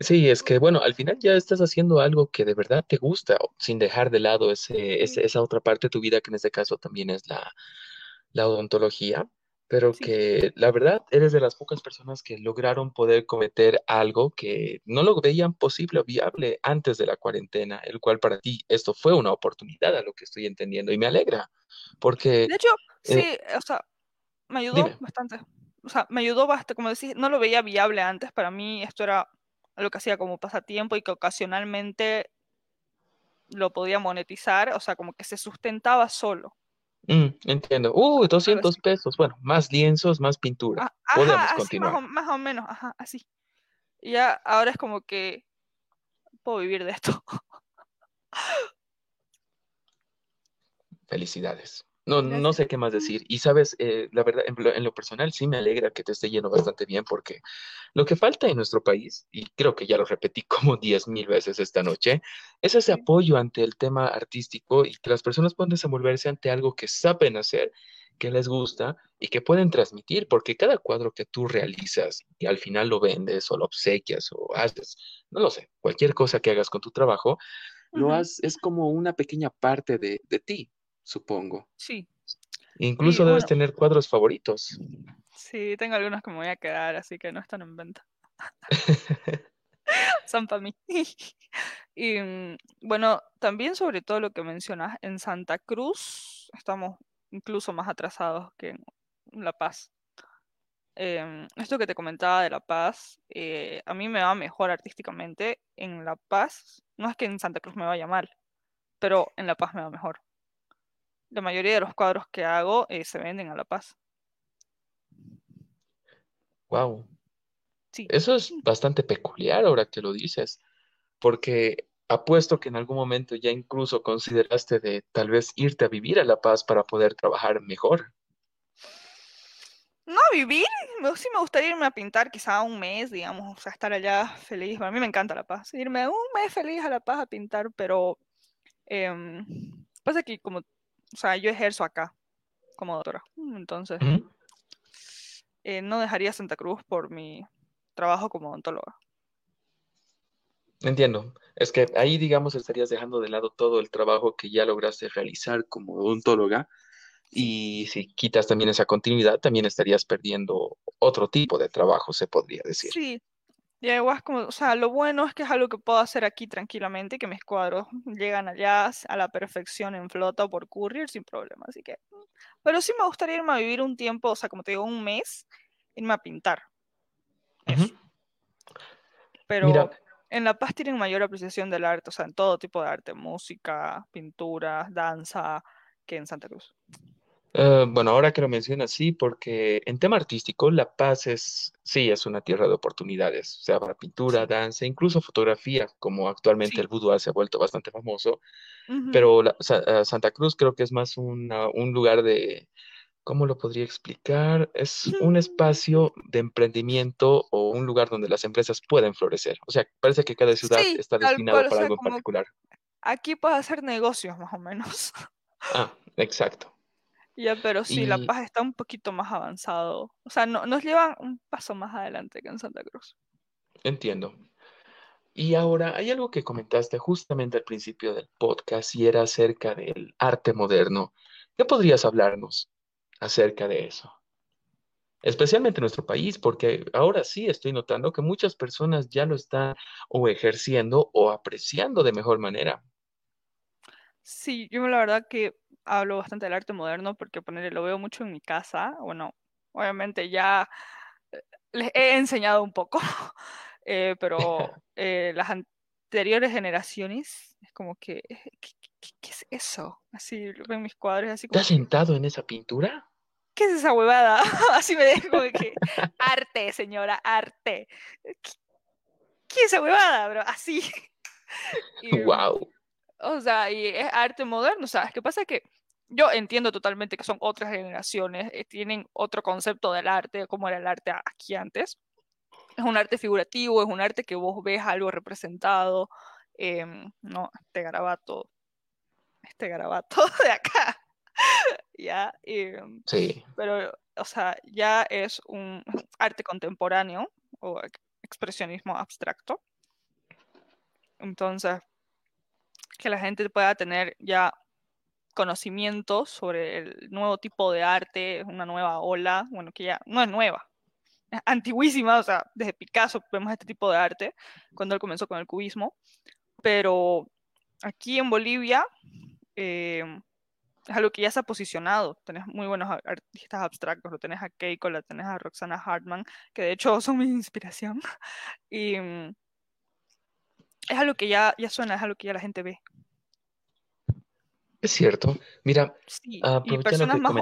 Sí, es que bueno, al final ya estás haciendo algo que de verdad te gusta, sin dejar de lado ese, ese- esa otra parte de tu vida, que en este caso también es la, la odontología, pero sí, que la verdad eres de las pocas personas que lograron poder cometer algo que no lo veían posible o viable antes de la cuarentena, el cual para ti esto fue una oportunidad, a lo que estoy entendiendo, y me alegra, porque, De hecho, eh, sí, o sea, me ayudó dime, bastante. O sea, me ayudó bastante, como decís, no lo veía viable antes. Para mí esto era algo que hacía como pasatiempo y que ocasionalmente lo podía monetizar, o sea, como que se sustentaba solo, Mm, entiendo, uh, algo 200 así. pesos, bueno, más lienzos, más pintura, Ah, podemos así más o, continuar. más o menos, ajá, así. Y ya ahora es como que puedo vivir de esto. Felicidades. No, no sé qué más decir. Y sabes, eh, la verdad, en lo, en lo personal sí me alegra que te esté yendo bastante bien porque lo que falta en nuestro país, y creo que ya lo repetí como diez mil veces esta noche, es ese Sí. apoyo ante el tema artístico y que las personas puedan desenvolverse ante algo que saben hacer, que les gusta y que pueden transmitir, porque cada cuadro que tú realizas y al final lo vendes o lo obsequias o haces, no lo sé, cualquier cosa que hagas con tu trabajo, lo haces, es como una pequeña parte de, de ti, supongo. Sí. Incluso Y debes bueno, tener cuadros favoritos. sí, tengo algunos que me voy a quedar, así que no están en venta. Son para mí. Y bueno, también sobre todo lo que mencionas, en Santa Cruz estamos incluso más atrasados que en La Paz. Em, esto que te comentaba de La Paz, eh, a mí me va mejor artísticamente en La Paz. No es que en Santa Cruz me vaya mal, pero en La Paz me va mejor. La mayoría de los cuadros que hago eh, se venden a La Paz. Wow, Sí. eso es bastante peculiar ahora que lo dices. porque apuesto que en algún momento ya incluso consideraste de tal vez irte a vivir a La Paz para poder trabajar mejor. No, vivir, sí me gustaría irme a pintar quizá un mes, digamos, o sea, estar allá feliz. a mí me encanta La Paz, irme un mes feliz a La Paz a pintar, pero em, pasa que como, o sea, yo ejerzo acá como doctora, entonces eh, no dejaría Santa Cruz por mi trabajo como odontóloga. Entiendo. Es que ahí, digamos, estarías dejando de lado todo el trabajo que ya lograste realizar como odontóloga y si quitas también esa continuidad, también estarías perdiendo otro tipo de trabajo, se podría decir. Sí, y igual como, o sea, lo bueno es que es algo que puedo hacer aquí tranquilamente, que mis cuadros llegan allá a la perfección en flota o por courier sin problema, así que... Pero sí me gustaría irme a vivir un tiempo, o sea, como te digo, un mes, irme a pintar. Pero en La Paz tienen mayor apreciación del arte, o sea, en todo tipo de arte, música, pintura, danza, que en Santa Cruz. Eh, bueno, ahora que lo mencionas, sí, porque en tema artístico, La Paz es, sí, es una tierra de oportunidades, sea, para pintura, danza, incluso fotografía, como actualmente el boudoir se ha vuelto bastante famoso, pero eh, Santa Cruz creo que es más un lugar de, ¿cómo lo podría explicar? Es un espacio de emprendimiento o un lugar donde las empresas pueden florecer. O sea, parece que cada ciudad está destinada para algo en particular. Aquí puedes hacer negocios, más o menos. Ah, exacto. Ya, pero sí, La Paz está un poquito más avanzado. O sea, no, nos llevan un paso más adelante que en Santa Cruz. Entiendo. Y ahora, hay algo que comentaste justamente al principio del podcast y era acerca del arte moderno. ¿Qué podrías hablarnos acerca de eso? Especialmente en nuestro país, porque ahora sí estoy notando que muchas personas ya lo están o ejerciendo o apreciando de mejor manera. Sí, yo la verdad que hablo bastante del arte moderno porque ponerle, lo veo mucho en mi casa. Bueno, obviamente ya eh, les he enseñado un poco, eh, pero eh, las anteriores generaciones es como que, ¿qué, es eso? Así ven mis cuadros así como... ¿Te has sentado en esa pintura? ¿Qué es esa huevada? así me dejo de que arte, señora, arte. ¿Qué, es esa huevada, bro? Así. wow. O sea, y es arte moderno, ¿sabes? ¿Qué pasa? Que yo entiendo totalmente que son otras generaciones, eh, tienen otro concepto del arte, como era el arte aquí antes. Es un arte figurativo, es un arte que vos ves algo representado, em, ¿no? Este garabato, este garabato de acá, ¿ya? Em, sí. Pero, o sea, ya es un arte contemporáneo o expresionismo abstracto. Entonces, que la gente pueda tener ya conocimientos sobre el nuevo tipo de arte, una nueva ola, bueno, que ya no es nueva, es antiguísima, o sea, desde Picasso vemos este tipo de arte, cuando él comenzó con el cubismo, pero aquí en Bolivia eh, es algo que ya se ha posicionado, tenés muy buenos artistas abstractos, lo tenés a Keiko, lo tenés a Roxana Hartman, que de hecho son mi inspiración, y mm, es algo que ya, ya suena, es algo que ya la gente ve. Es cierto. Mira, sí, y personas más...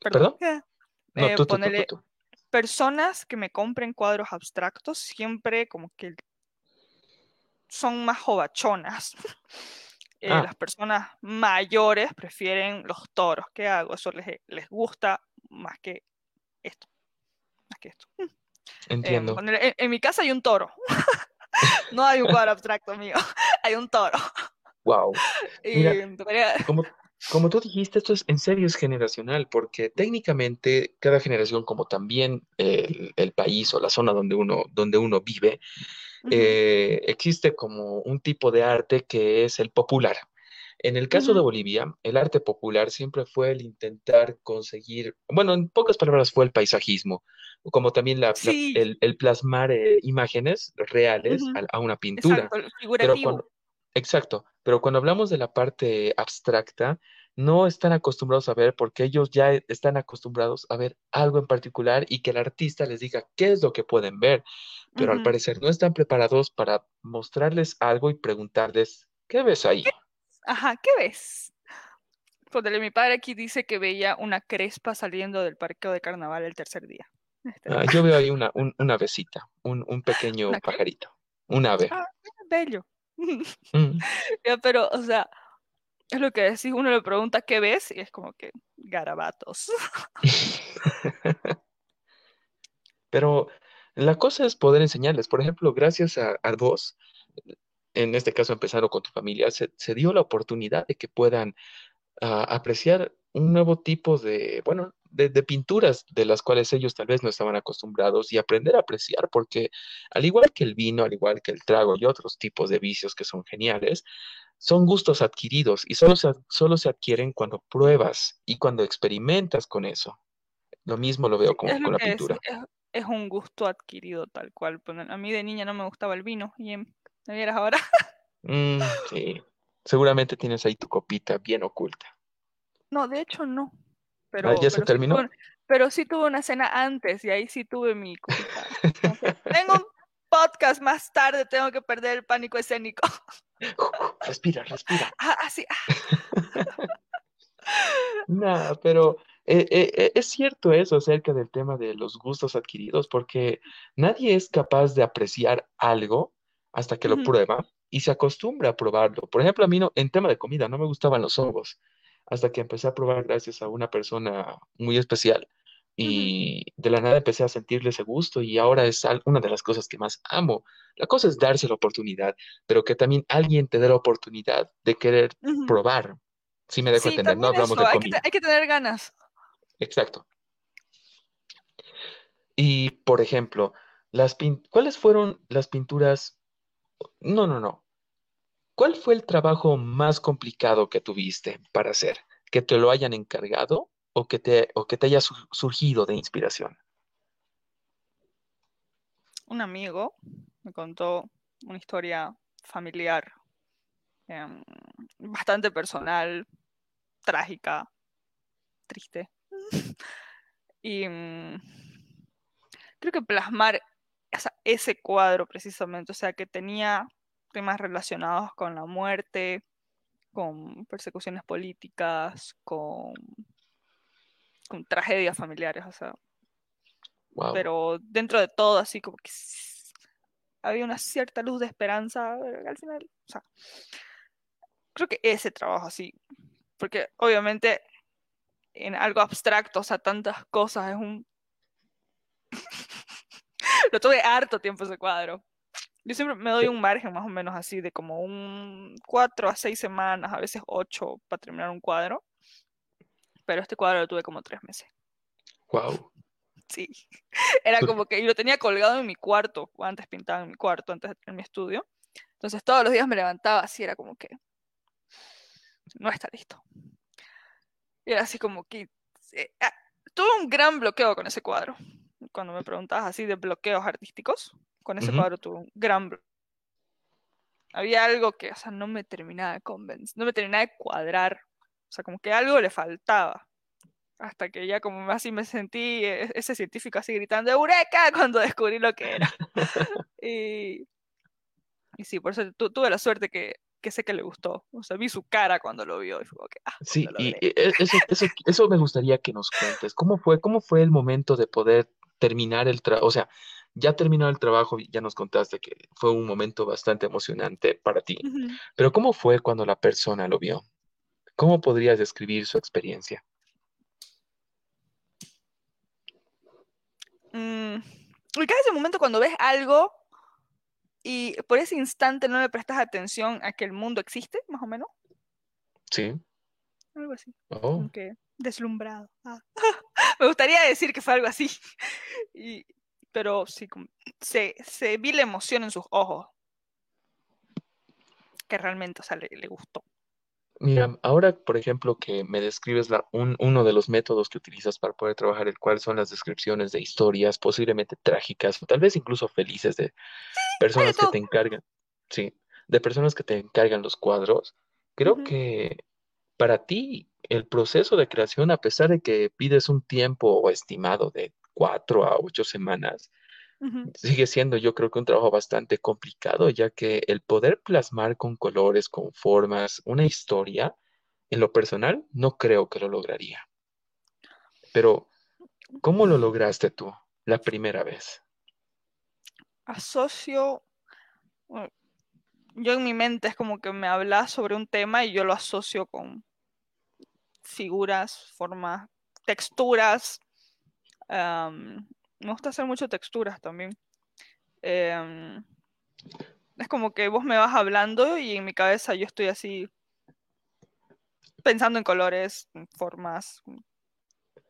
perdón. No, eh, Personas que me compren cuadros abstractos siempre como que son más jovachonas. Eh, ah. Las personas mayores prefieren los toros. ¿Qué hago? Eso les, les gusta más que esto. Más que esto. Entiendo. en, mi casa hay un toro. no hay un cuadro abstracto mío. hay un toro. Wow. como, como tú dijiste, esto es en serio es generacional, porque técnicamente cada generación, como también el, país o la zona donde uno, donde uno vive, eh, existe como un tipo de arte que es el popular. En el caso de Bolivia, el arte popular siempre fue el intentar conseguir, bueno, en pocas palabras fue el paisajismo, como también la, el, plasmar eh, imágenes reales a, una pintura. Exacto, Exacto, pero cuando hablamos de la parte abstracta, no están acostumbrados a ver porque ellos ya están acostumbrados a ver algo en particular y que el artista les diga qué es lo que pueden ver, pero al parecer no están preparados para mostrarles algo y preguntarles, ¿qué ves ahí? Ajá, ¿qué ves? Mi padre aquí dice que veía una crespa saliendo del parqueo de carnaval el tercer día. Este, ah, yo veo ahí una, un, una avecita, un, un pequeño pajarito, un ave. Ah, bello. Mm. Ya, pero, o sea, es lo que decís, uno le pregunta qué ves y es como que garabatos. Pero la cosa es poder enseñarles. Por ejemplo, gracias a, a vos, en este caso empezaron con tu familia, se, se dio la oportunidad de que puedan ah, apreciar un nuevo tipo de, bueno, de, de pinturas de las cuales ellos tal vez no estaban acostumbrados y aprender a apreciar, porque al igual que el vino, al igual que el trago y otros tipos de vicios que son geniales, son gustos adquiridos y solo se, solo se adquieren cuando pruebas y cuando experimentas con eso. Lo mismo lo veo con, es lo con la pintura. es, es un gusto adquirido tal cual. A mí de niña no me gustaba el vino y ¿me vieras ahora? Mm, sí, seguramente tienes ahí tu copita bien oculta. No, de hecho no, pero, ¿ya se pero sí tuve, terminó? pero sí tuve una cena antes y ahí sí tuve mi copita. Tengo un podcast más tarde, tengo que perder el pánico escénico. Respira, respira. Ah, así, ah, Nah, pero eh, eh, eh, es cierto eso acerca del tema de los gustos adquiridos, porque nadie es capaz de apreciar algo hasta que lo prueba y se acostumbra a probarlo. Por ejemplo, a mí no, en tema de comida no me gustaban los hongos, hasta que empecé a probar gracias a una persona muy especial y de la nada empecé a sentirle ese gusto y ahora es una de las cosas que más amo. La cosa es darse la oportunidad, pero que también alguien te dé la oportunidad de querer probar. Si me dejo Sí, entender, no hablamos eso, de hay que, comida. hay que tener ganas. Exacto. Y, por ejemplo, las ¿cuáles fueron las pinturas? No, no, no. ¿Cuál fue el trabajo más complicado que tuviste para hacer? ¿Que te lo hayan encargado o que te, o que te haya su- surgido de inspiración? Un amigo me contó una historia familiar, em, bastante personal, trágica, triste. Y mm, creo que plasmar ese cuadro precisamente, o sea, que tenía temas relacionados con la muerte, con persecuciones políticas, con, con tragedias familiares, o sea, Wow. pero dentro de todo así como que había una cierta luz de esperanza eh, al final, o sea, creo que ese trabajo así, porque obviamente en algo abstracto, o sea, tantas cosas, es un... Lo tuve harto tiempo ese cuadro. Yo siempre me doy un margen más o menos así de como un cuatro a seis semanas, a veces ocho para terminar un cuadro, pero este cuadro lo tuve como tres meses. Wow. Sí, era como que y lo tenía colgado en mi cuarto, antes pintaba en mi cuarto, antes en mi estudio. Entonces todos los días me levantaba así, era como que no está listo. Y era así como que eh, ah, tuve un gran bloqueo con ese cuadro. Cuando me preguntabas así de bloqueos artísticos, con ese Ujú. cuadro tuve un gran. Había algo que, o sea, no me terminaba de convencer, no me terminaba de cuadrar. O sea, como que algo le faltaba. Hasta que ya como así me sentí eh, ese científico así gritando ¡Eureka! cuando descubrí lo que era. Y, y sí, por eso tu- tuve la suerte que, que sé que le gustó. O sea, vi su cara cuando lo vio y fue como que, ah, Sí, y e- e- eso, eso, eso me gustaría que nos cuentes. ¿Cómo fue, cómo fue el momento de poder terminar el trabajo? O sea, ya terminó el trabajo, y ya nos contaste que fue un momento bastante emocionante para ti, pero ¿cómo fue cuando la persona lo vio? ¿Cómo podrías describir su experiencia? Mm, ubica ese momento cuando ves algo y por ese instante no le prestas atención a que el mundo existe, más o menos. Sí. Algo así. Oh, Como que deslumbrado. Ah. Me gustaría decir que fue algo así. Y, pero sí, se, se vi la emoción en sus ojos. Que realmente, o sea, le, le gustó. mira, ahora, por ejemplo, que me describes la, un- uno de los métodos que utilizas para poder trabajar, el cual son las descripciones de historias posiblemente trágicas o tal vez incluso felices de personas que te encargan, sí, de personas que te encargan los cuadros. Creo que para ti el proceso de creación, a pesar de que pides un tiempo estimado de cuatro a ocho semanas, sigue siendo yo creo que un trabajo bastante complicado, ya que el poder plasmar con colores, con formas, una historia, en lo personal, no creo que lo lograría. Pero, ¿cómo lo lograste tú la primera vez? Asocio. bueno, yo en mi mente es como que me hablas sobre un tema y yo lo asocio con figuras, formas, texturas. Me gusta hacer mucho texturas también. Em, es como que vos me vas hablando y en mi cabeza yo estoy así pensando en colores, en formas.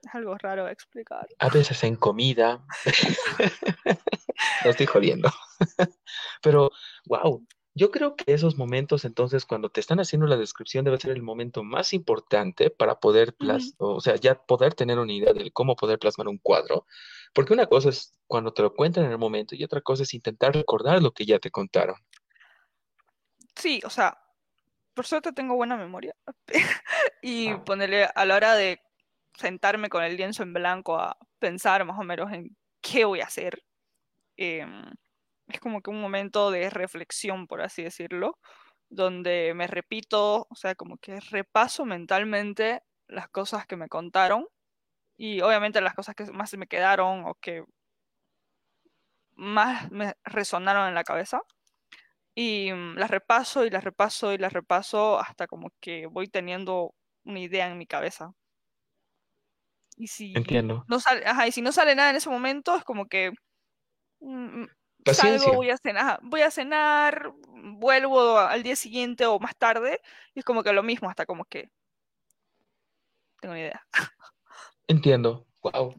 Es algo raro de explicar. A veces en comida. no estoy jodiendo. Pero, wow, yo creo que esos momentos, entonces, cuando te están haciendo la descripción, debe ser el momento más importante para poder, o sea, ya poder tener una idea de cómo poder plasmar un cuadro. Porque una cosa es cuando te lo cuentan en el momento y otra cosa es intentar recordar lo que ya te contaron. Sí, o sea, por suerte tengo buena memoria. y ponerle a la hora de sentarme con el lienzo en blanco a pensar más o menos en qué voy a hacer. Em, es como que un momento de reflexión, por así decirlo, donde me repito, o sea, como que repaso mentalmente las cosas que me contaron y obviamente las cosas que más me quedaron o que más me resonaron en la cabeza. Y mm, las repaso y las repaso y las repaso hasta como que voy teniendo una idea en mi cabeza. Y si Entiendo. no sale, y si no sale nada en ese momento, es como que mm, salgo, voy a cenar, voy a cenar, vuelvo al día siguiente o más tarde, y es como que lo mismo, hasta como que tengo ni idea. Entiendo. Wow.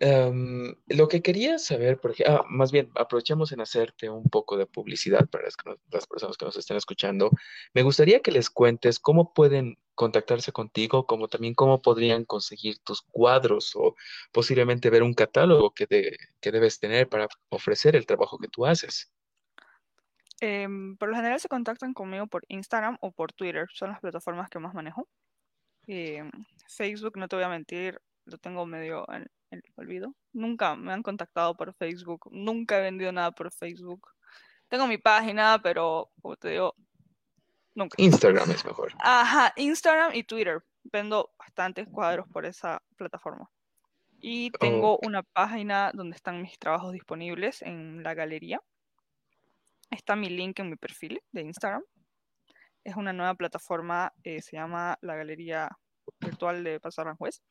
Em, lo que quería saber, porque, ah, más bien, aprovechemos en hacerte un poco de publicidad para las, personas que nos estén escuchando. Me gustaría que les cuentes cómo pueden contactarse contigo, como también cómo podrían conseguir tus cuadros o posiblemente ver un catálogo que, que debes tener para ofrecer el trabajo que tú haces. Em, por lo general se contactan conmigo por Instagram o por Twitter, son las plataformas que más manejo. Em, Facebook, no te voy a mentir, lo tengo medio en, el olvido. Nunca me han contactado por Facebook, nunca he vendido nada por Facebook. Tengo mi página, pero como te digo, nunca. Instagram es mejor. Ajá, Instagram y Twitter. Vendo bastantes cuadros por esa plataforma. Y tengo una página donde están mis trabajos disponibles en la galería. Está mi link en mi perfil de Instagram. Es una nueva plataforma, eh, se llama la Galería Virtual de Paso Aranjuez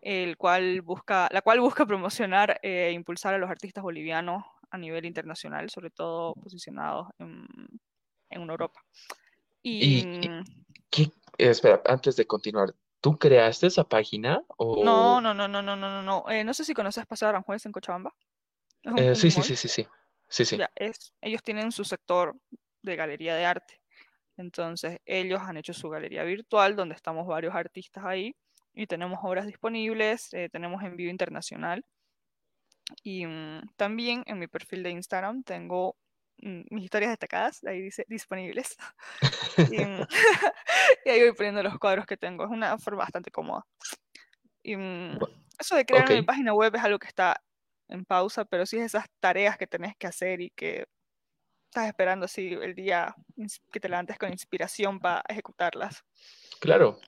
el cual busca, la cual busca promocionar e impulsar a los artistas bolivianos a nivel internacional, sobre todo posicionados en, en Europa. Y, mm, espera, antes de continuar, ¿tú creaste esa página? O... No, no, no, no, no, no, no. Eh, no sé si conoces Paseo Aranjuez en Cochabamba. Eh, sí, sí, sí, sí, sí, sí, sí. es, ellos tienen su sector de galería de arte. Entonces, ellos han hecho su galería virtual donde estamos varios artistas ahí y tenemos obras disponibles, eh, tenemos envío internacional. Y mm, también en mi perfil de Instagram tengo mm, mis historias destacadas, ahí dice disponibles. Mm, y, ahí voy poniendo los cuadros que tengo. Es una forma bastante cómoda. Y eso de crear mi página web es algo que está en pausa, pero sí es esas tareas que tenés que hacer y que estás esperando así el día que te levantes con inspiración para ejecutarlas. Claro,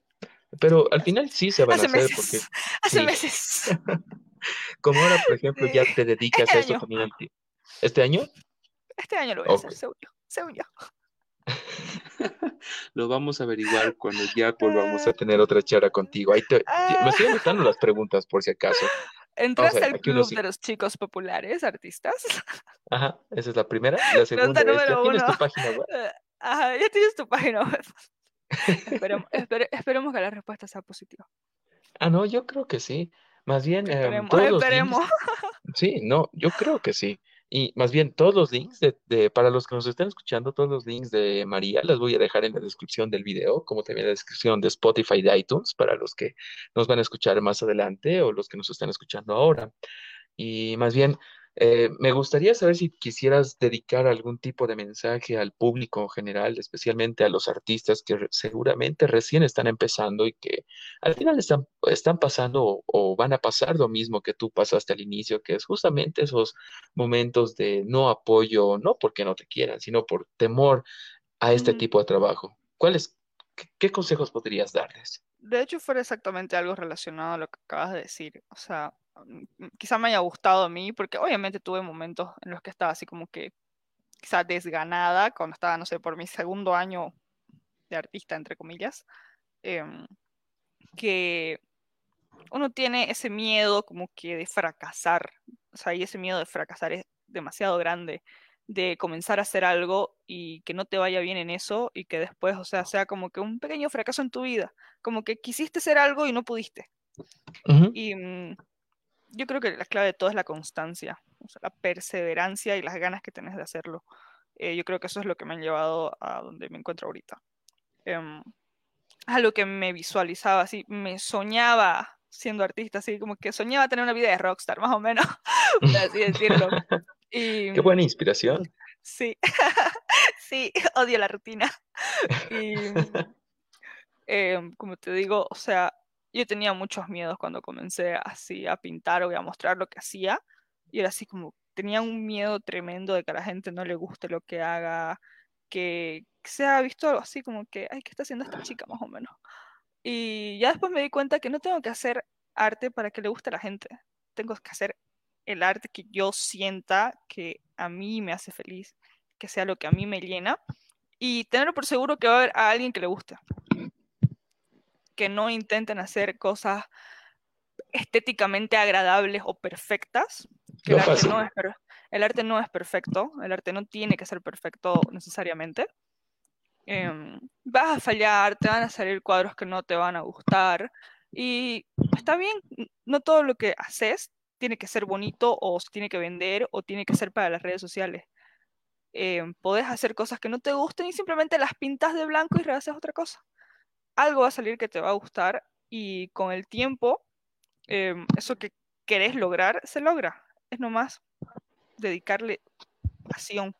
pero al final sí se van a hacer porque... Hace meses. Como ahora, por ejemplo, ya te dedicas este a esto community. ¿Este año? Este año lo voy a hacer, según yo. lo vamos a averiguar cuando ya volvamos a tener otra charla contigo. Ahí te, me estoy anotando las preguntas por si acaso. ¿Entraste al club de los chicos populares, artistas? Ajá, esa es la primera. La segunda es, ¿ya tienes tu página web? Ajá, ya tienes tu página web. esperemos, que la respuesta sea positiva. Ah, no, yo creo que sí. Más bien, em, esperemos. sí, no, yo creo que sí. Y más bien, todos los links de, para los que nos estén escuchando, todos los links de María los voy a dejar en la descripción del video, como también en la descripción de Spotify de iTunes, para los que nos van a escuchar más adelante o los que nos están escuchando ahora. Y más bien, eh, me gustaría saber si quisieras dedicar algún tipo de mensaje al público en general, especialmente a los artistas que seguramente recién están empezando y que al final están, están pasando o, van a pasar lo mismo que tú pasaste al inicio, que es justamente esos momentos de no apoyo, no porque no te quieran, sino por temor a este tipo de trabajo. ¿Cuáles, qué consejos podrías darles? De hecho, fue exactamente algo relacionado a lo que acabas de decir. O sea, quizá me haya gustado a mí, porque obviamente tuve momentos en los que estaba así como que quizá desganada cuando estaba, no sé, por mi segundo año de artista, entre comillas, em, que uno tiene ese miedo como que de fracasar, o sea, y ese miedo de fracasar es demasiado grande, de comenzar a hacer algo y que no te vaya bien en eso y que después, o sea, sea como que un pequeño fracaso en tu vida, como que quisiste hacer algo y no pudiste. Y mm, yo creo que la clave de todo es la constancia, o sea, la perseverancia y las ganas que tenés de hacerlo. Eh, yo creo que eso es lo que me han llevado a donde me encuentro ahorita. Um, a lo que me visualizaba, así, me soñaba siendo artista, así como que soñaba tener una vida de rockstar, más o menos, por así decirlo. Y, Qué buena inspiración. Sí, sí, odio la rutina. Y, em, como te digo, o sea, yo tenía muchos miedos cuando comencé así a pintar o a mostrar lo que hacía. Y era así como, tenía un miedo tremendo de que a la gente no le guste lo que haga, que se ha visto algo así como que, ay, ¿qué está haciendo esta chica más o menos? Y ya después me di cuenta que no tengo que hacer arte para que le guste a la gente. Tengo que hacer el arte que yo sienta que a mí me hace feliz, que sea lo que a mí me llena y tenerlo por seguro que va a haber a alguien que le guste. Que no intenten hacer cosas estéticamente agradables o perfectas. Que el, arte no es el arte no es perfecto, el arte no tiene que ser perfecto necesariamente. Em, vas a fallar, te van a salir cuadros que no te van a gustar. Y está bien, no todo lo que haces tiene que ser bonito o tiene que vender o tiene que ser para las redes sociales. Eh, podés hacer cosas que no te gusten y simplemente las pintas de blanco y rehaces otra cosa. Algo va a salir que te va a gustar y con el tiempo em, eso que querés lograr se logra. Es nomás dedicarle pasión,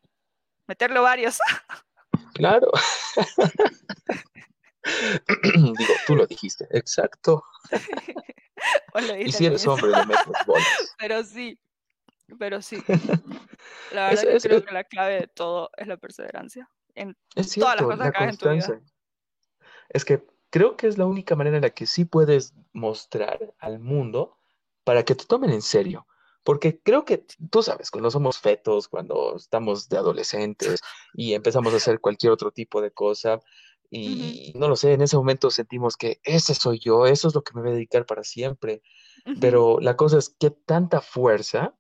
meterlo varios. Claro. Digo, tú lo dijiste, exacto. y si eres hombre, le metes bolas. Pero sí, pero sí. La verdad es, que creo que la clave de todo es la perseverancia. En es todas las cosas que en tu vida. Es que creo que es la única manera en la que sí puedes mostrar al mundo para que te tomen en serio. Porque creo que tú sabes, cuando somos fetos, cuando estamos de adolescentes y empezamos a hacer cualquier otro tipo de cosa, y no lo sé, en ese momento sentimos que ese soy yo, eso es lo que me voy a dedicar para siempre. Pero la cosa es que tanta fuerza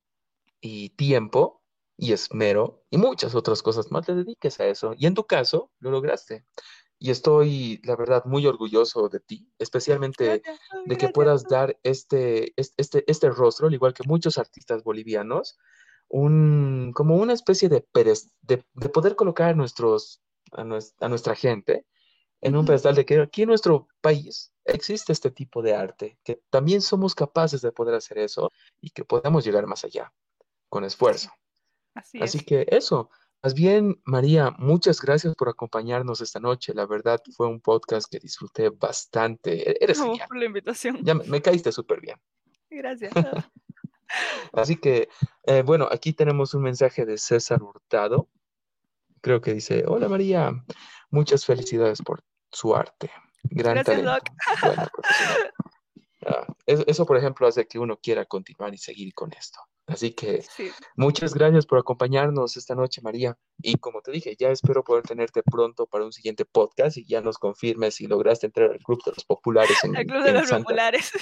y tiempo y esmero y muchas otras cosas más le dediques a eso. Y en tu caso, lo lograste. Y estoy, la verdad, muy orgulloso de ti, especialmente de que puedas dar este, este, este rostro, al igual que muchos artistas bolivianos, un, como una especie de, de, de poder colocar a, nuestros, a, nuestra gente en un pedestal de que aquí en nuestro país existe este tipo de arte, que también somos capaces de poder hacer eso y que podamos llegar más allá con esfuerzo. Así, Así que eso, más bien, María, muchas gracias por acompañarnos esta noche. La verdad fue un podcast que disfruté bastante. E-, eres no, por la invitación. Ya me, caíste súper bien. Gracias. Así que, eh, bueno, aquí tenemos un mensaje de César Hurtado. Creo que dice, hola María, muchas felicidades por su arte. Gran talento. Ah, eso, por ejemplo, hace que uno quiera continuar y seguir con esto. Así que muchas gracias por acompañarnos esta noche, María. Y como te dije, ya espero poder tenerte pronto para un siguiente podcast y ya nos confirmes si lograste entrar al Club de los Populares. En, el Club de los Populares.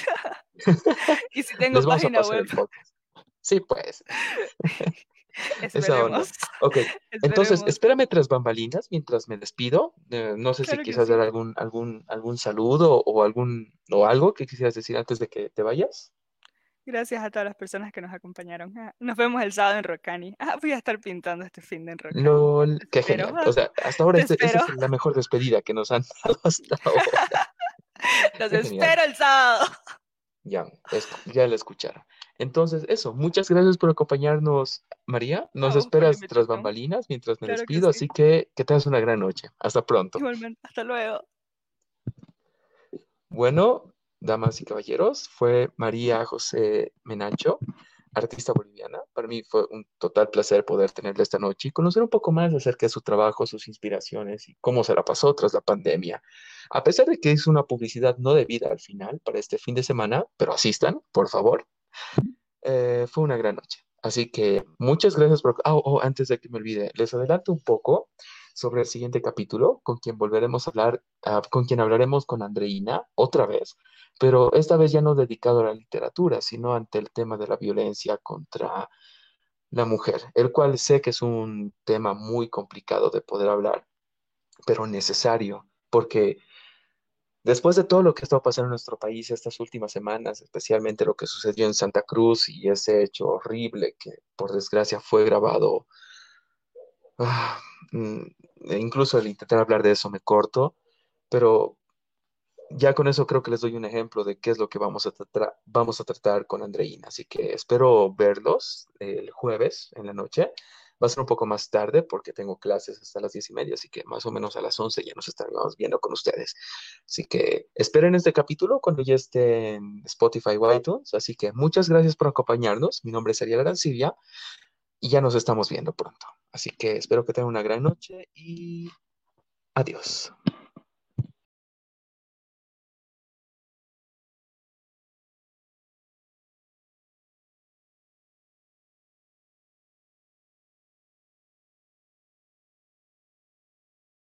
y si tengo página web. Sí, pues. Esperemos. Ok, entonces espérame tras bambalinas mientras me despido. Eh, no sé si quisieras dar algún, algún, algún saludo o algún o algo que quisieras decir antes de que te vayas. Gracias a todas las personas que nos acompañaron. Ah, nos vemos el sábado en Rocani. Ah, voy a estar pintando este fin de en Rocani. No, qué genial. O sea, hasta ahora este, esta es la mejor despedida que nos han dado hasta ahora. Los espero el sábado. Ya, ya lo escucharon. Entonces, eso, muchas gracias por acompañarnos, María. Nos esperas tras bambalinas mientras me despido, así que que tengas una gran noche. Hasta pronto. Igualmente, hasta luego. Bueno, damas y caballeros, fue María José Menacho, artista boliviana. Para mí fue un total placer poder tenerla esta noche y conocer un poco más acerca de su trabajo, sus inspiraciones y cómo se la pasó tras la pandemia. A pesar de que hizo una publicidad no debida al final para este fin de semana, pero asistan, por favor. Eh, fue una gran noche. Así que muchas gracias por... Oh, oh, antes de que me olvide, les adelanto un poco sobre el siguiente capítulo, con quien volveremos a hablar, ah, con quien hablaremos con Andreina otra vez, pero esta vez ya no dedicado a la literatura, sino ante el tema de la violencia contra la mujer, el cual sé que es un tema muy complicado de poder hablar, pero necesario, porque después de todo lo que estado pasando en nuestro país estas últimas semanas, especialmente lo que sucedió en Santa Cruz y ese hecho horrible que por desgracia fue grabado, ah, incluso el intentar hablar de eso me corto, pero ya con eso creo que les doy un ejemplo de qué es lo que vamos a, tratar, vamos a tratar con Andreina. Así que espero verlos el jueves en la noche. Va a ser un poco más tarde porque tengo clases hasta las diez y media, así que más o menos a las once ya nos estaremos viendo con ustedes. Así que esperen este capítulo cuando ya esté en Spotify o iTunes. Así que muchas gracias por acompañarnos. Mi nombre es Ariel Arancibia y ya nos estamos viendo pronto. Así que espero que tengan una gran noche y adiós.